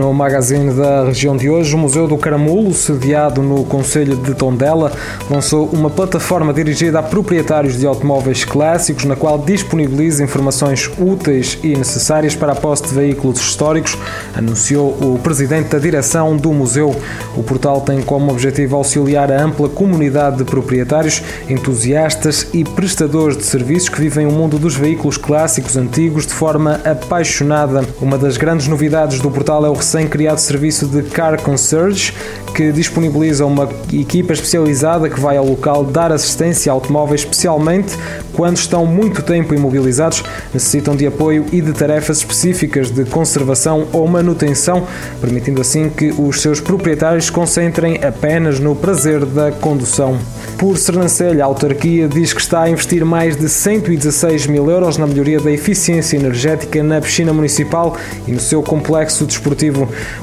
No magazine da região de hoje, o Museu do Caramulo, sediado no Conselho de Tondela, lançou uma plataforma dirigida a proprietários de automóveis clássicos, na qual disponibiliza informações úteis e necessárias para a posse de veículos históricos, anunciou o presidente da direção do museu. O portal tem como objetivo auxiliar a ampla comunidade de proprietários, entusiastas e prestadores de serviços que vivem o mundo dos veículos clássicos antigos de forma apaixonada. Uma das grandes novidades do portal é o recém-criado serviço de Car Concierge, que disponibiliza uma equipa especializada que vai ao local dar assistência a automóveis, especialmente quando estão muito tempo imobilizados, necessitam de apoio e de tarefas específicas de conservação ou manutenção, permitindo assim que os seus proprietários concentrem apenas no prazer da condução. Por Sernancelha, a autarquia diz que está a investir mais de 116 mil euros na melhoria da eficiência energética na piscina municipal e no seu complexo desportivo.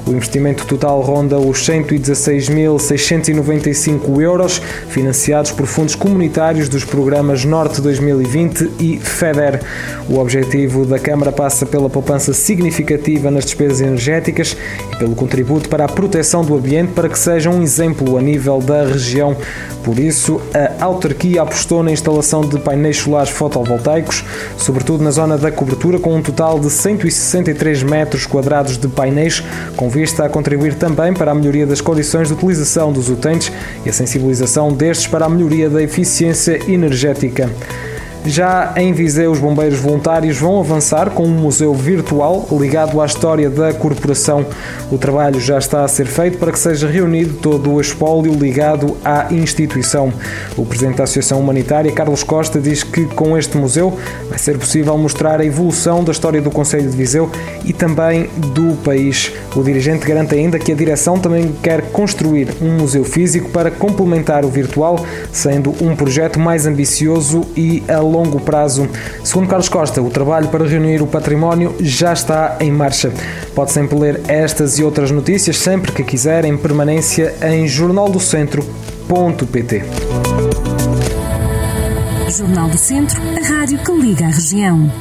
O investimento total ronda os 116.695 euros, financiados por fundos comunitários dos programas Norte 2020 e FEDER. O objetivo da Câmara passa pela poupança significativa nas despesas energéticas e pelo contributo para a proteção do ambiente para que seja um exemplo a nível da região. Por isso, a autarquia apostou na instalação de painéis solares fotovoltaicos, sobretudo na zona da cobertura, com um total de 163 metros quadrados de painéis, com vista a contribuir também para a melhoria das condições de utilização dos utentes e a sensibilização destes para a melhoria da eficiência energética. Já em Viseu, os bombeiros voluntários vão avançar com um museu virtual ligado à história da corporação. O trabalho já está a ser feito para que seja reunido todo o espólio ligado à instituição. O presidente da Associação Humanitária, Carlos Costa, diz que com este museu vai ser possível mostrar a evolução da história do Conselho de Viseu e também do país. O dirigente garante ainda que a direção também quer construir um museu físico para complementar o virtual, sendo um projeto mais ambicioso e longo prazo. Segundo Carlos Costa, o trabalho para reunir o património já está em marcha. Pode sempre ler estas e outras notícias sempre que quiser em permanência em jornaldocentro.pt. Jornal do Centro, a rádio que liga a região.